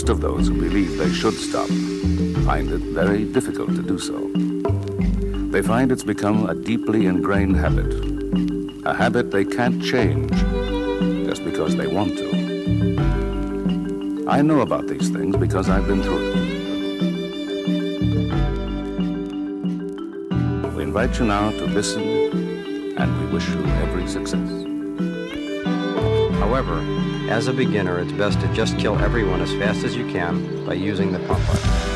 most of those who believe they should stop find it very difficult to do so. They find it's become a deeply ingrained habit, a habit they can't change just because they want to. I know about these things because I've been through it. We invite you now to listen, and we wish you every success. However, as a beginner, it's best to just kill everyone as fast as you can by using the pump button.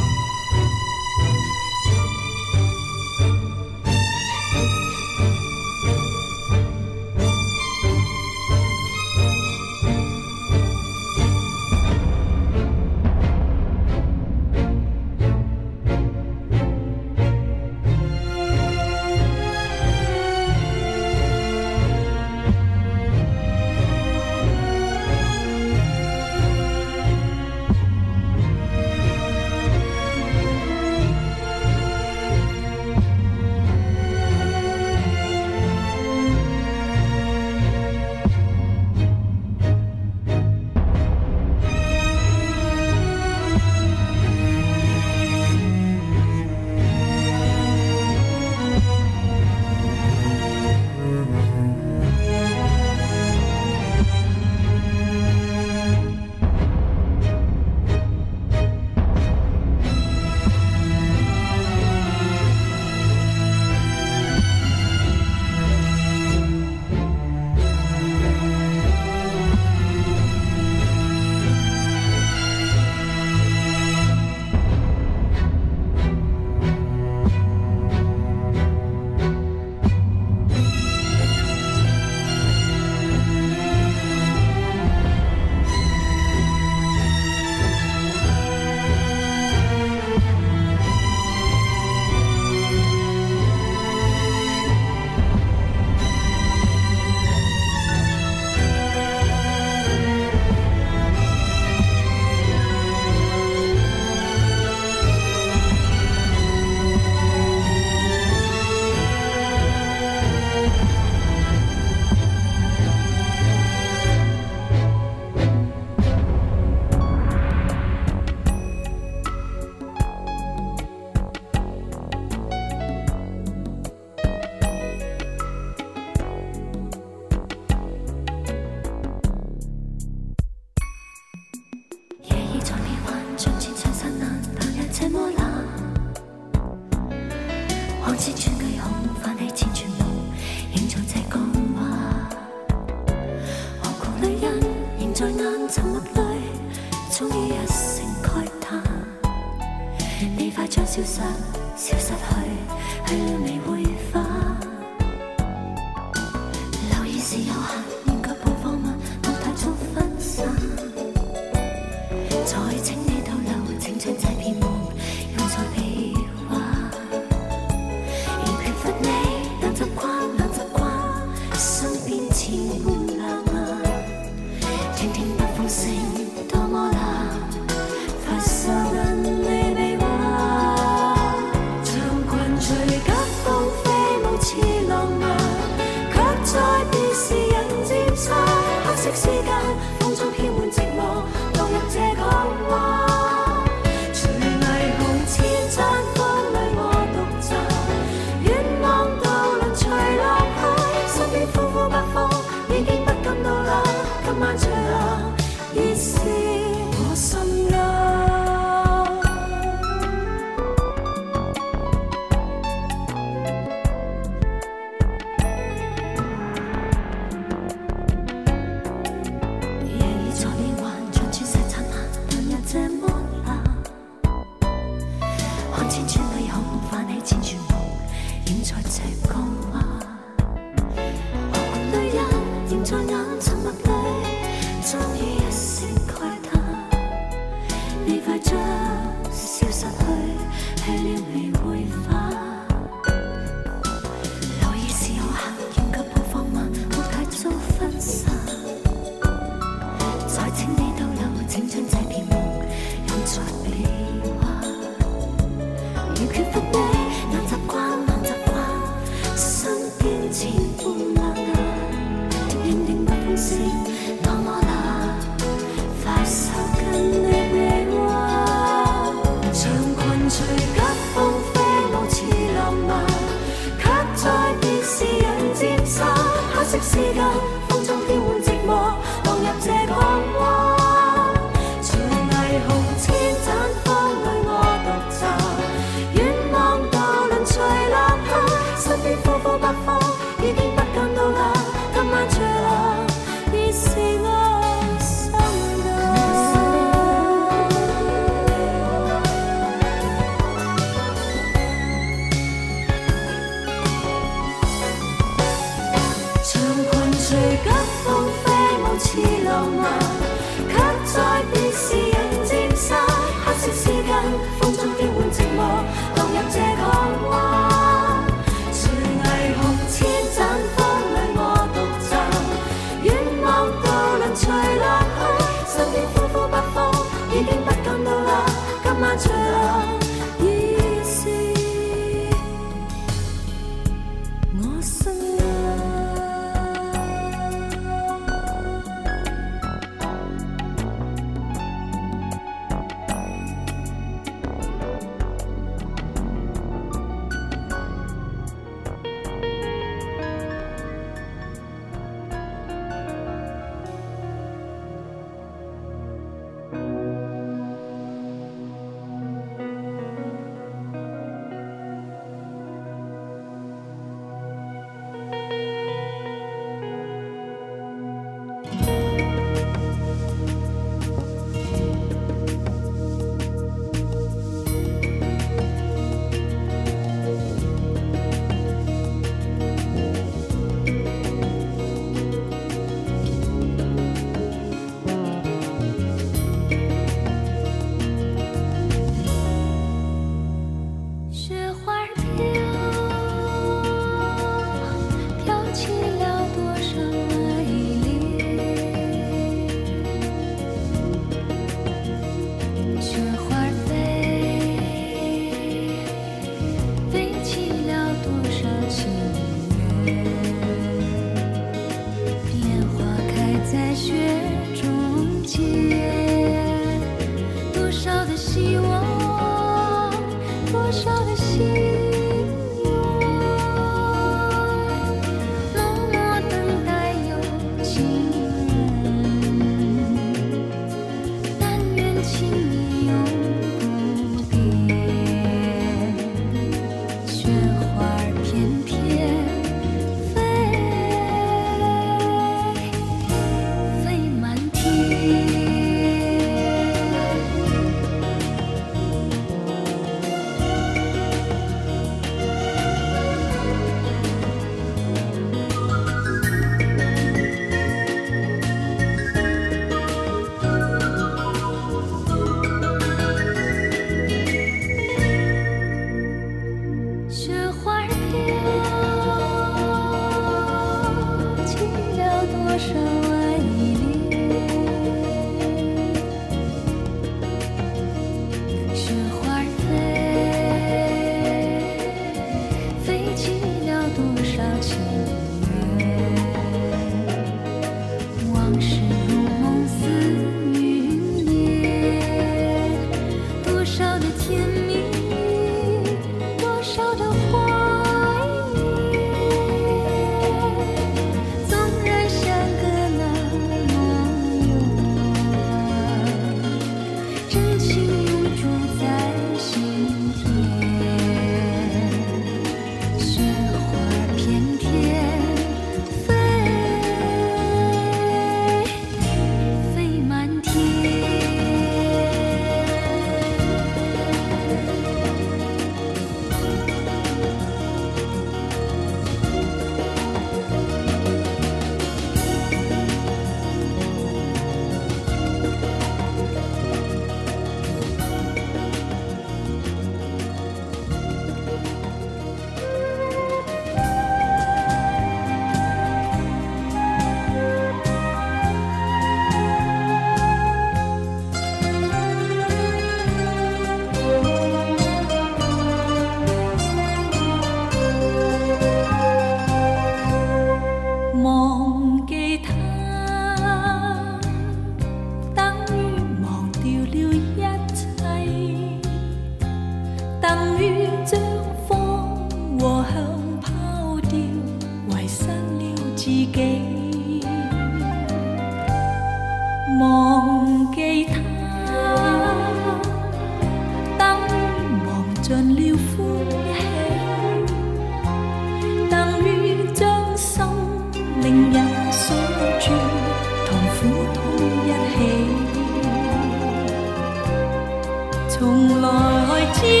从来知。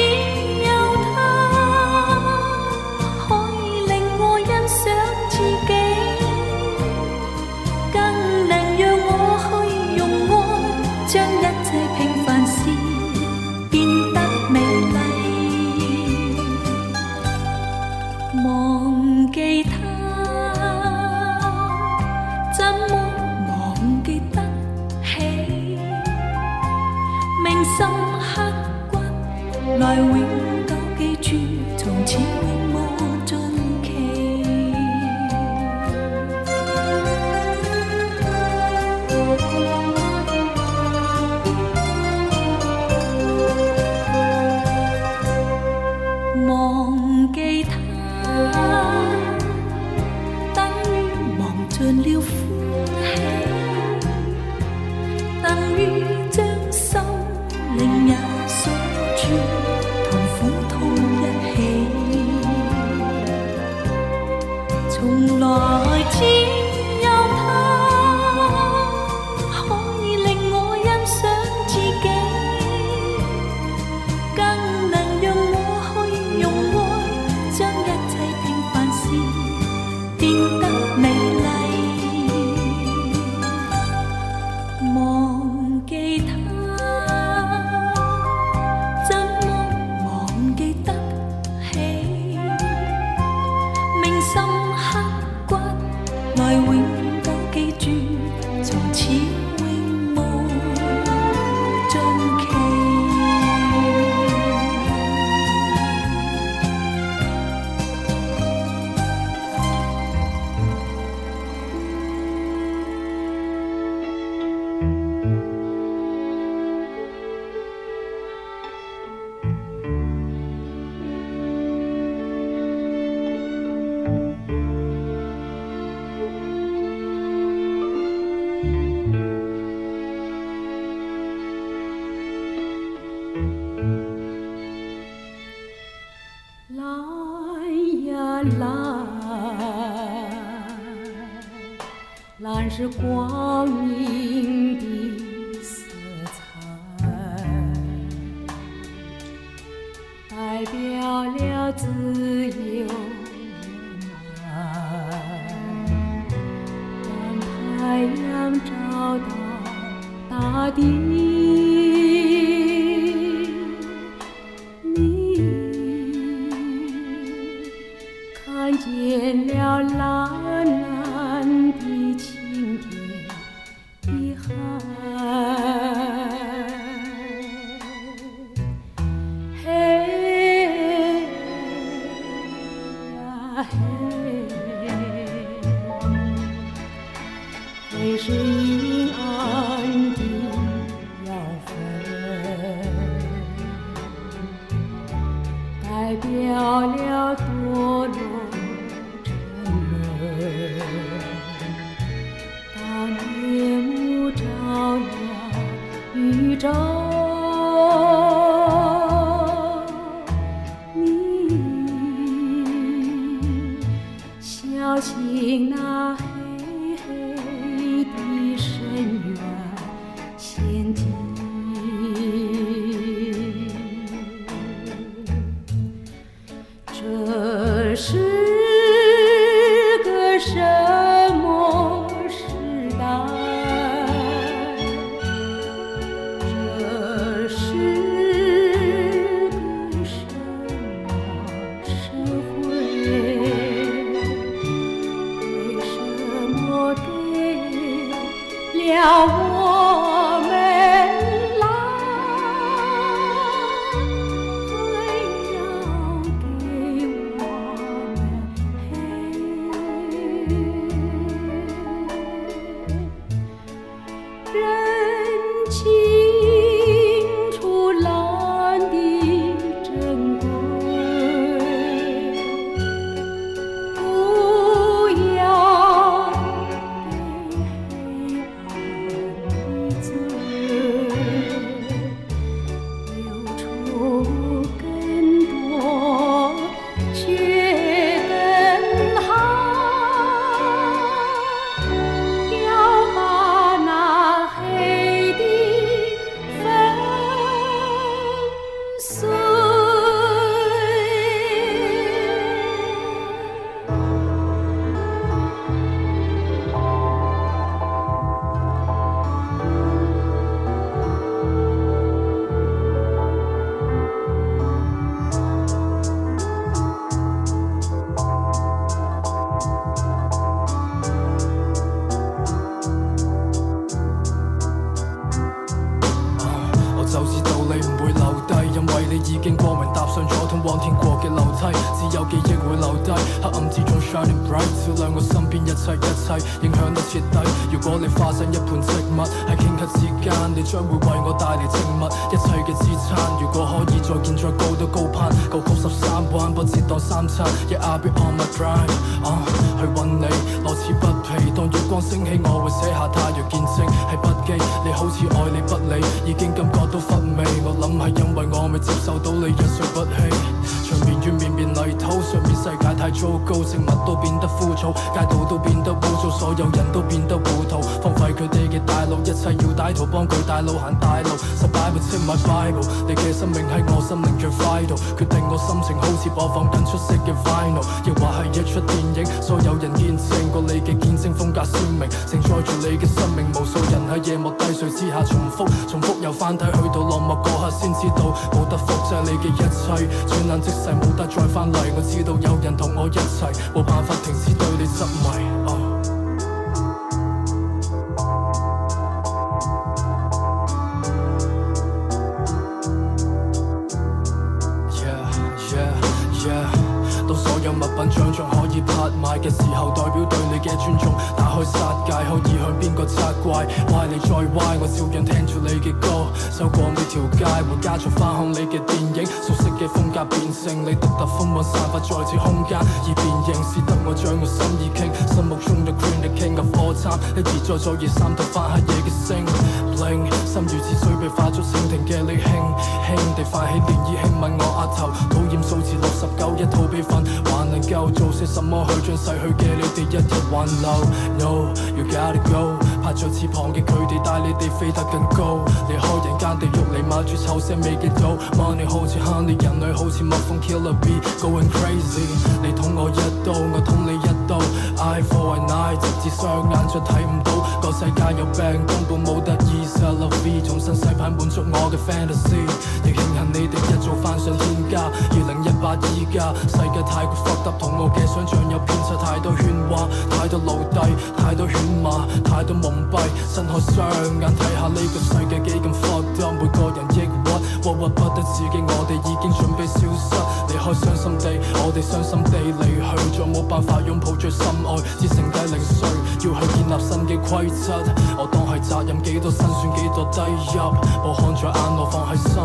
物品搶仲可以拍卖嘅时候，代表对你嘅尊重。開杀戒可以去边个責怪？歪你再歪，我照样听住你嘅歌。走过呢条街，回家再翻看你嘅电影。熟悉嘅风格变成你独特风韵，散发在此空间而变形，是得我将个心意倾。心目中的 g r e e n 你倾个火参，一而再再而三度翻黑夜嘅星。bling，心如止水被化作蜻蜓嘅你轻，轻地泛起涟漪轻吻我额头。讨厌数字六十九，一套备份，还能够做些什么去将逝去嘅你哋一一挽留？know you gotta go 拍着翅膀嘅佢哋帶你哋飞得更高，離開人間地獄嚟買住臭腥味嘅島。Money 好似 honey，人類好似蜜蜂 killer bee，going crazy。你捅我一刀，我捅你一刀。i for an g h t 直至双眼再睇唔到。個世界有病根本冇得 a Level V 重新洗牌滿足我嘅 fantasy，亦慶幸你哋一早翻上天家。二零一八依家世界太過 fucked up，同我嘅想像有偏差，太多喧哗，太多奴隸，太多犬马，太多。闭，睁开双眼睇下呢个世界几咁 f u 每个人抑郁，郁郁不得自己，我哋已经准备消失，离开伤心地，我哋伤心地离去，再冇办法拥抱最深爱，只剩低零碎，要去建立新嘅规则，我当系责任，几多辛酸几多低入，我看在眼内放喺心，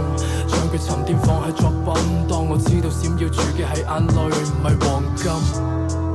将佢沉淀放喺作品，当我知道闪耀住嘅系眼泪，唔系黄金。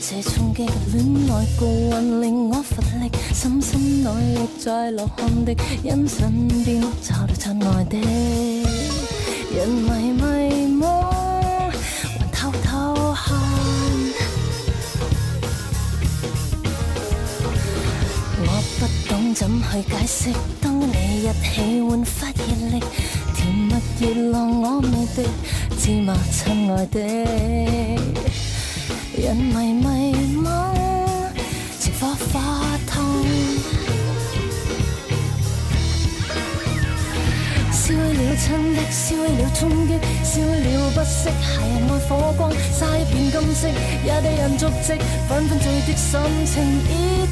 这冲击恋爱孤魂，令我乏力，深深努力在落汗的，因身边找到亲爱的，人迷迷惘，还偷偷看。我不懂怎去解释，当你一起焕发热力，甜蜜热浪我未的，致骂亲爱的。迷迷惘，情花花烫。烧了亲的，烧了冲击，烧了不息，骇人爱火光，一片金色，也被人足迹，纷纷醉的心情已。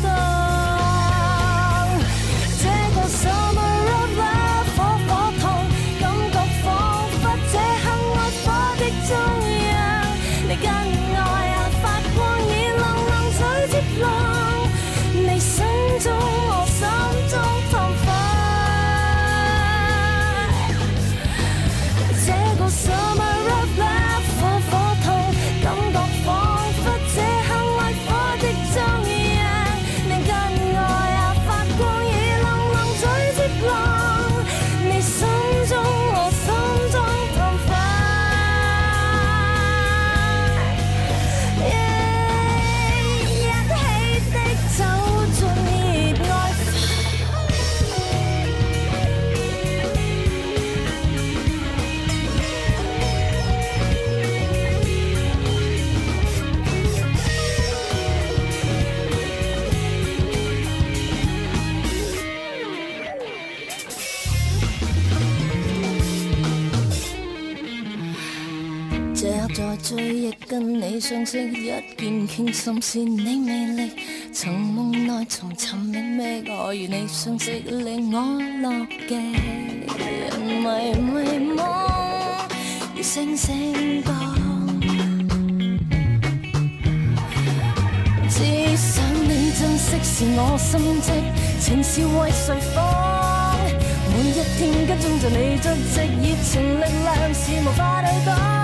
用心是你魅力，从梦内重寻觅觅，我与你相识令我乐极，迷迷梦如星星多，只想你珍惜是我心迹，情是为谁放？每一天跟踪着你足迹，热情力量是无法抵挡。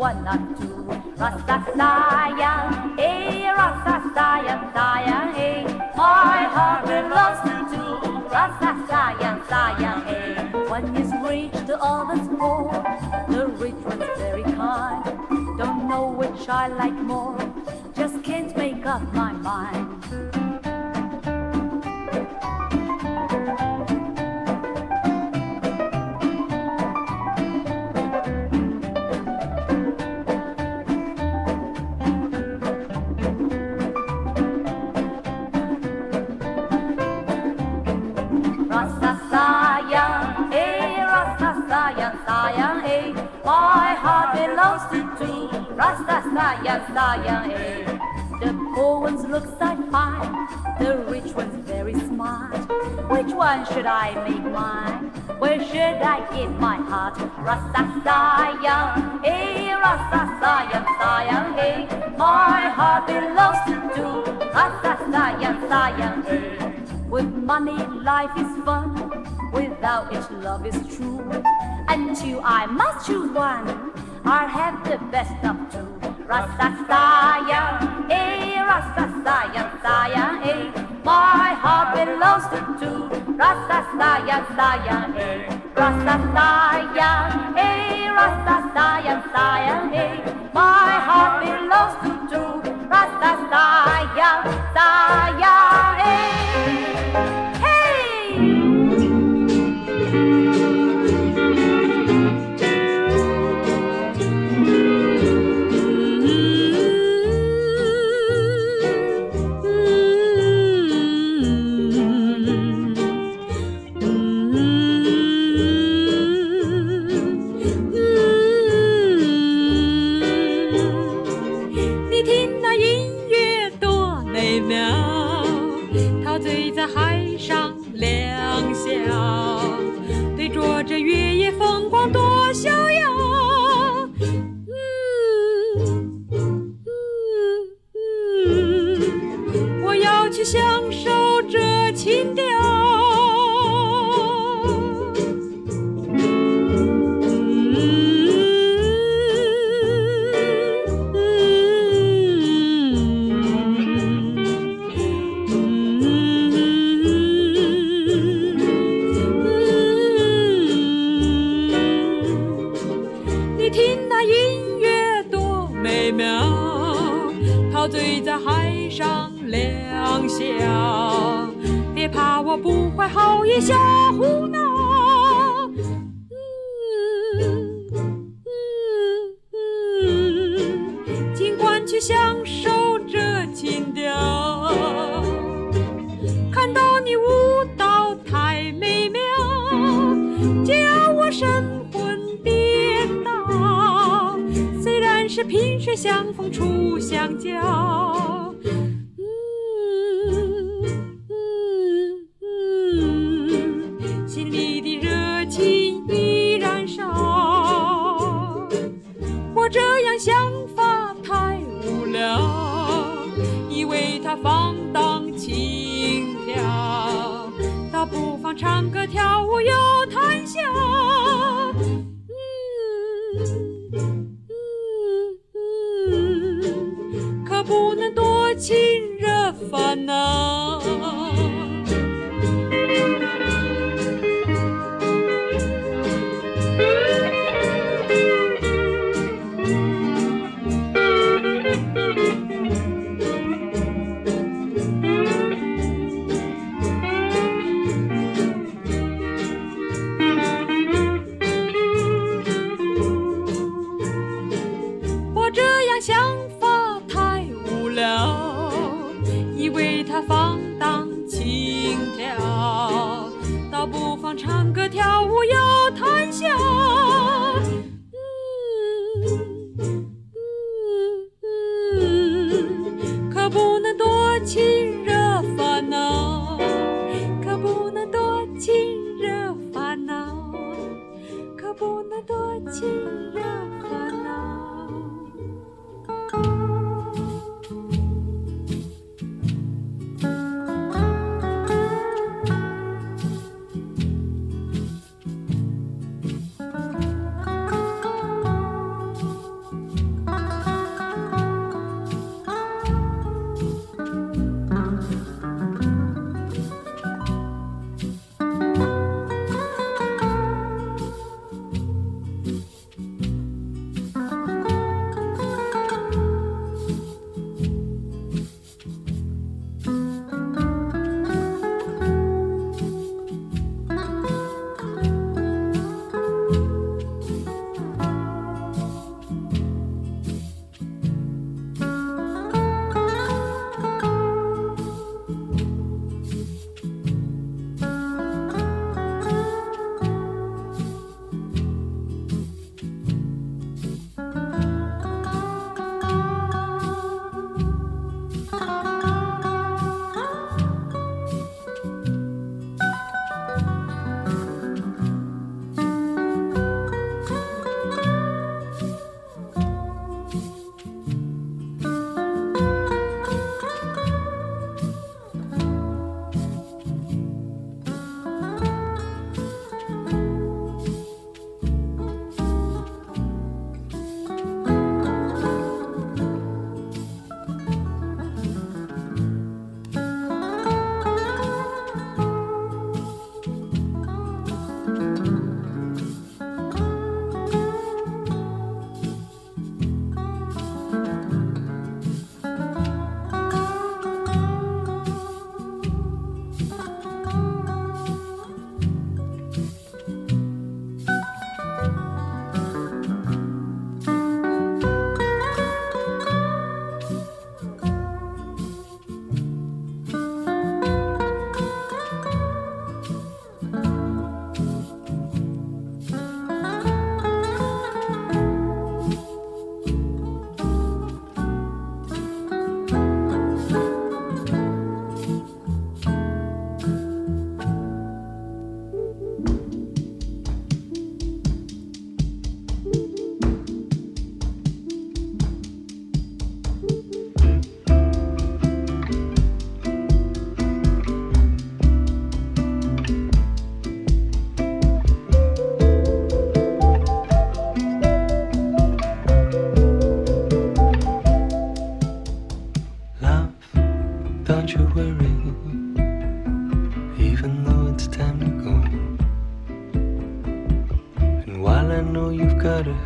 one, not two. Rastafarian know if love is true. And two, I must choose one, or have the best of two. Rasta saya, eh, rasta saya, saya, eh. My heart belongs to two. Rasta saya, saya, eh. rasta saya, eh, rasta saya, saya, eh. My heart belongs to two. Rasta saya, saya, eh.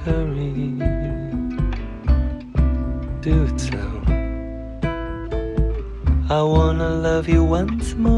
hurry. Do tell. I wanna love you once more.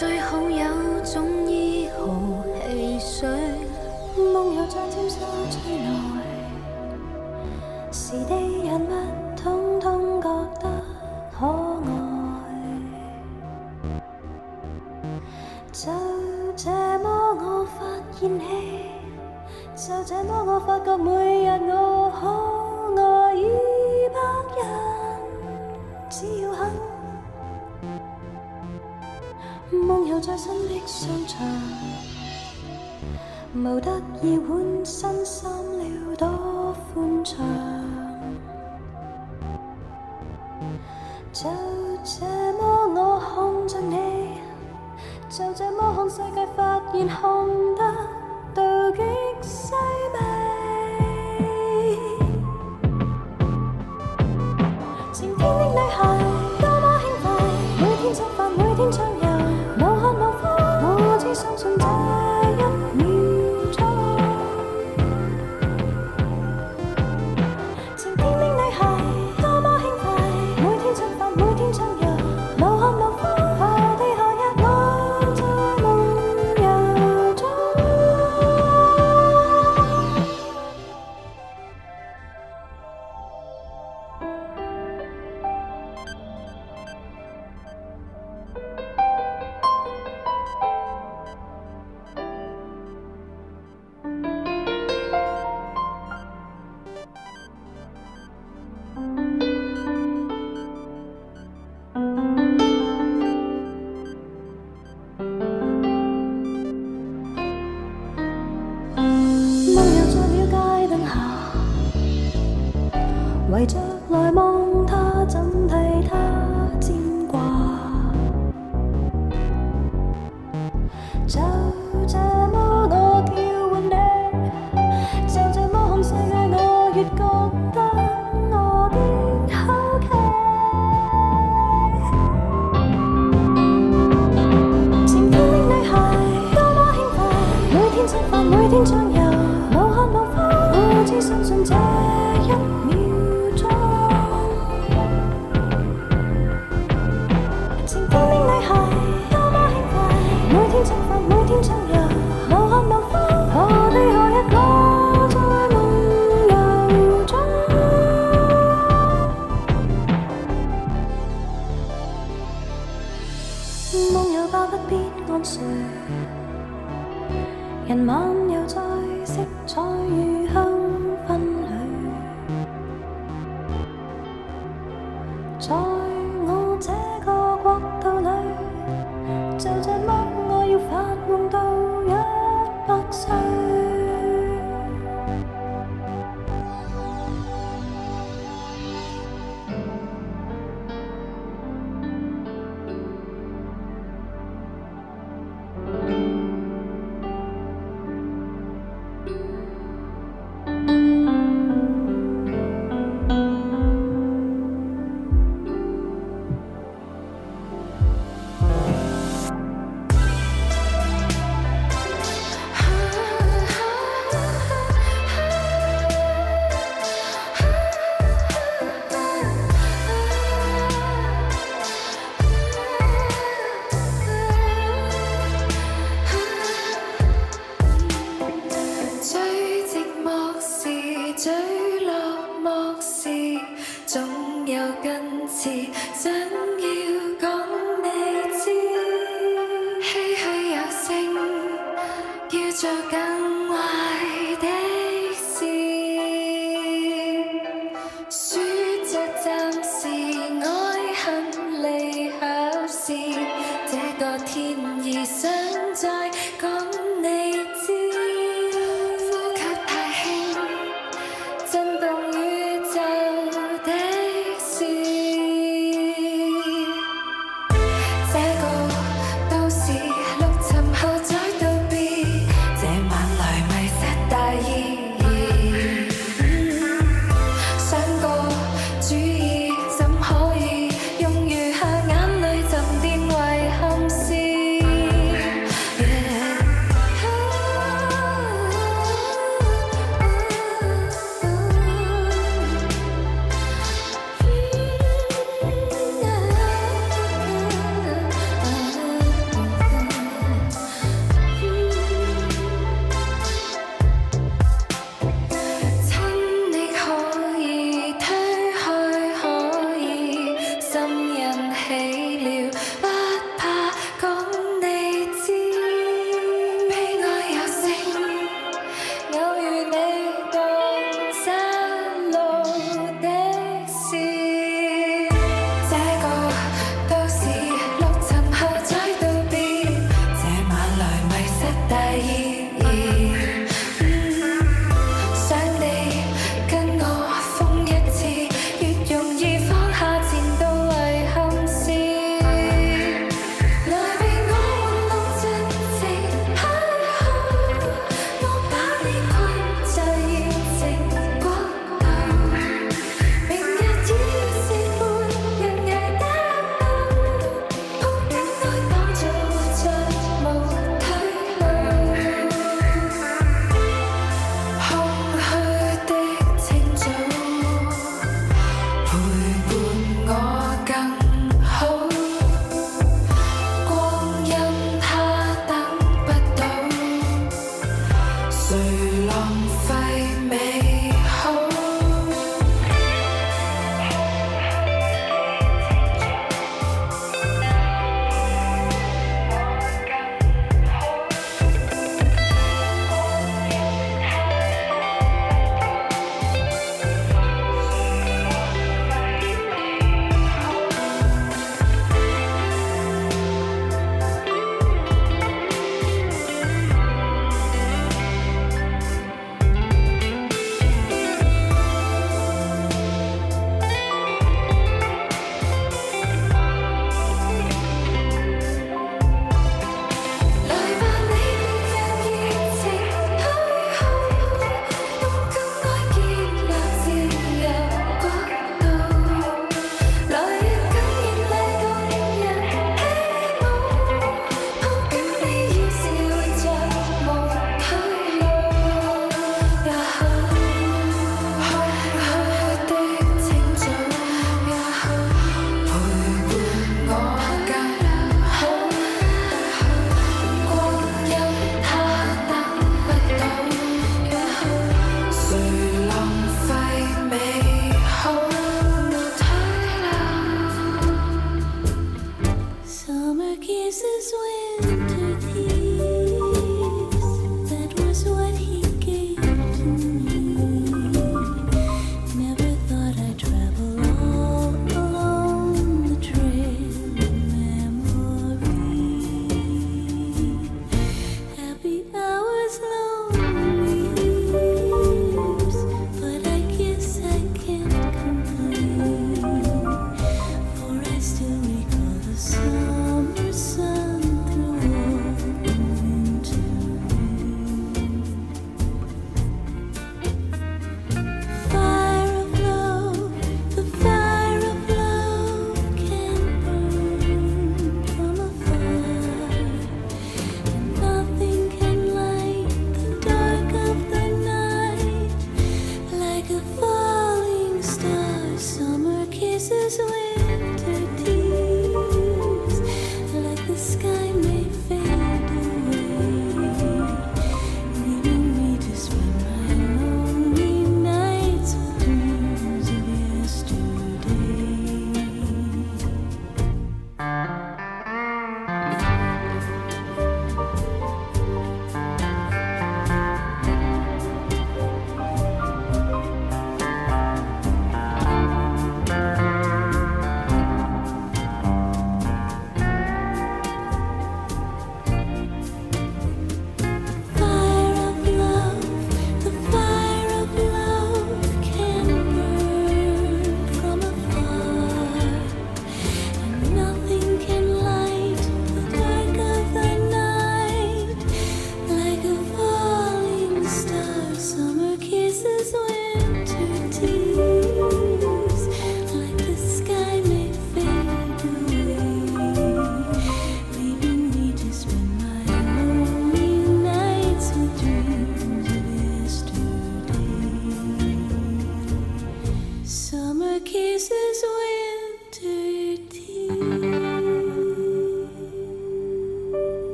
最好有种依号汽水，梦游在天窗之内，是的人物通通觉得可爱，就这么我发现你，就这么我发觉每。在新的商场，无得意换新衫了，多宽敞。就这么我看着你，就这么看世界，发现看得。